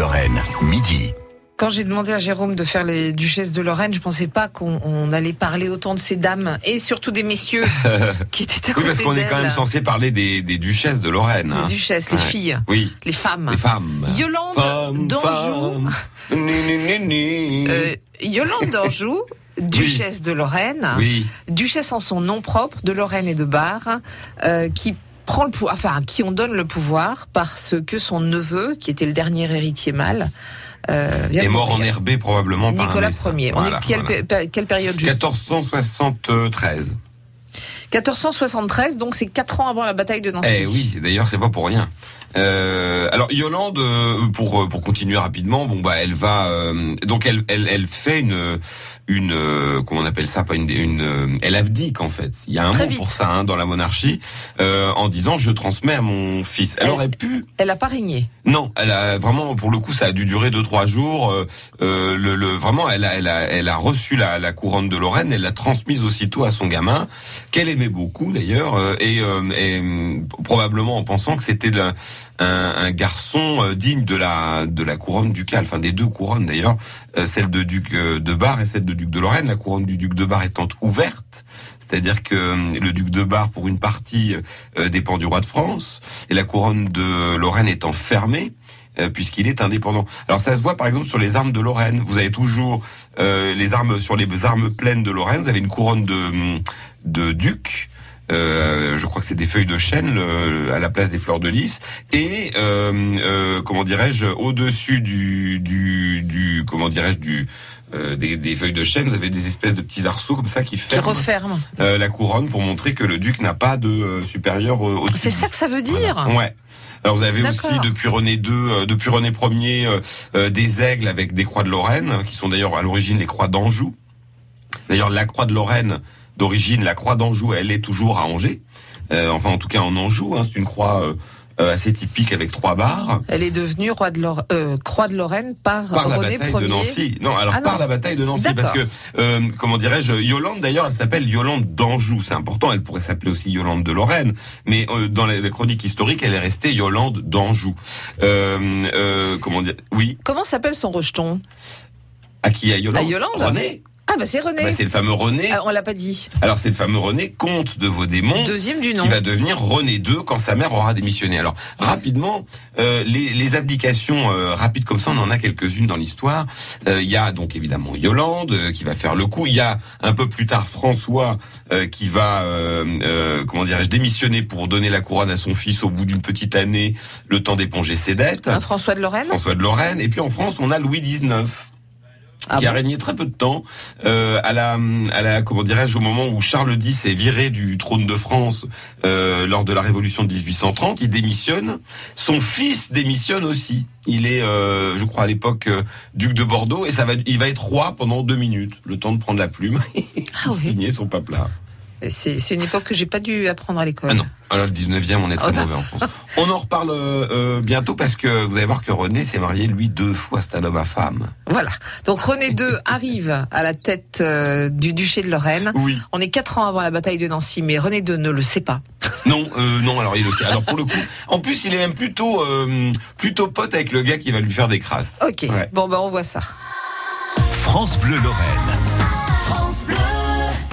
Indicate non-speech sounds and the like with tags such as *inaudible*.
Lorraine, midi. Quand j'ai demandé à Jérôme de faire les duchesses de Lorraine, je pensais pas qu'on on allait parler autant de ces dames et surtout des messieurs *laughs* qui étaient à Oui, côté parce qu'on est quand même censé parler des, des duchesses de Lorraine. hein. Les duchesses, les Ouais. filles, Oui, les femmes. les femmes. Yolande Femmes, d'Anjou, femmes. Ni, ni, ni, ni. euh, Yolande d'Anjou, *laughs* duchesse de Lorraine, Oui, duchesse en son nom propre de Lorraine et de Bar, euh, qui prend le pouvoir, enfin, à qui on donne le pouvoir parce que son neveu, qui était le dernier héritier mâle, euh, est mort en herbé probablement par Nicolas médecin. Ier. On est quelle, voilà. quelle période juste? 1473. 1473, donc c'est quatre ans avant la bataille de Nancy. Eh oui, d'ailleurs c'est pas pour rien. Euh, alors Yolande, euh, pour pour continuer rapidement, bon bah elle va euh, donc elle elle elle fait une une euh, comment on appelle ça pas une une euh, elle abdique en fait. Il y a un Très mot vite. pour ça hein, dans la monarchie euh, en disant je transmets à mon fils. Elle, Elle- aurait pu Elle a pas régné. non, elle a vraiment pour le coup ça a dû durer deux trois jours. Euh, euh, le, le- vraiment elle a elle a elle a reçu la, la couronne de Lorraine, elle l'a transmise aussitôt à son gamin qu'elle aimait beaucoup d'ailleurs euh, et, euh, et, euh, probablement en pensant que c'était de- un, un garçon euh, digne de la de la couronne ducale, enfin des deux couronnes d'ailleurs, euh, celle de duc euh, de Bar et celle de duc de Lorraine. La couronne du duc de Bar étant ouverte, c'est-à-dire que le duc de Bar pour une partie dépend du roi de France et la couronne de Lorraine étant fermée puisqu'il est indépendant. Alors ça se voit par exemple sur les armes de Lorraine. Vous avez toujours euh, les armes sur les armes pleines de Lorraine. Vous avez une couronne de de duc. Euh, je crois que c'est des feuilles de chêne le- à la place des fleurs de lys et euh, euh, comment dirais-je au-dessus du du du comment dirais-je du euh, des, des feuilles de chêne, vous avez des espèces de petits arceaux comme ça qui Qui ferment euh, la couronne pour montrer que le duc n'a pas de euh, supérieur euh, au-dessus. C'est ça que ça veut dire. Voilà. Ouais. Alors vous avez aussi depuis René II, depuis René Ier, des aigles avec des croix de Lorraine, qui sont d'ailleurs à l'origine les croix d'Anjou. D'ailleurs la croix de Lorraine d'origine, la croix d'Anjou, elle est toujours à Angers. Euh, enfin en tout cas en Anjou, hein, c'est une croix euh, euh, assez typique avec trois barres. Elle est devenue roi de Lor- euh, croix de Lorraine par, Par la René bataille Ier. de Nancy. Non, alors Ah non. par la bataille de Nancy, parce que euh, comment dirais-je, Yolande d'ailleurs, elle s'appelle Yolande d'Anjou. C'est important. Elle pourrait s'appeler aussi Yolande de Lorraine, mais euh, dans la, la chronique historique, elle est restée Yolande d'Anjou. Euh, euh, comment dire Oui. Comment s'appelle son rejeton? À qui? À Yolande? À Yolande René. Ah bah c'est René. Bah, c'est le fameux René. Ah, on l'a pas dit. Alors c'est le fameux René, comte de Vaudémont. Deuxième du nom. qui va devenir René II quand sa mère aura démissionné. Alors rapidement, euh, les, les abdications euh, rapides comme ça, on en a quelques-unes dans l'histoire. Euh, Il y a donc évidemment Yolande euh, qui va faire le coup. Il y a un peu plus tard François euh, qui va, euh, euh, comment dirais-je, démissionner pour donner la couronne à son fils au bout d'une petite année, le temps d'éponger ses dettes. François de Lorraine François de Lorraine. Et puis en France, on a Louis XIX Ah qui a régné très peu de temps. Euh, à la, à la, comment dirais-je, au moment où Charles X est viré du trône de France euh, lors de la Révolution de 1830, il démissionne. Son fils démissionne aussi. Il est, euh, je crois, à l'époque euh, duc de Bordeaux et ça va, il va être roi pendant deux minutes, le temps de prendre la plume *laughs* et Ah oui. signer son papelat. C'est c'est une époque que j'ai pas dû apprendre à l'école. Ah non, alors le 19e, on est très Oh mauvais en France. On en reparle euh, euh, bientôt parce que vous allez voir que René s'est marié lui deux fois, c'est un homme à femme. Voilà. Donc René II *laughs* arrive à la tête euh, du duché de Lorraine. Oui. On est quatre ans avant la bataille de Nancy, mais René II ne le sait pas. *laughs* Non, euh, non, alors il le sait. Alors pour le coup, en plus il est même plutôt euh, plutôt pote avec le gars qui va lui faire des crasses. Ok. Ouais. Bon ben on voit ça. France Bleu Lorraine. France Bleu.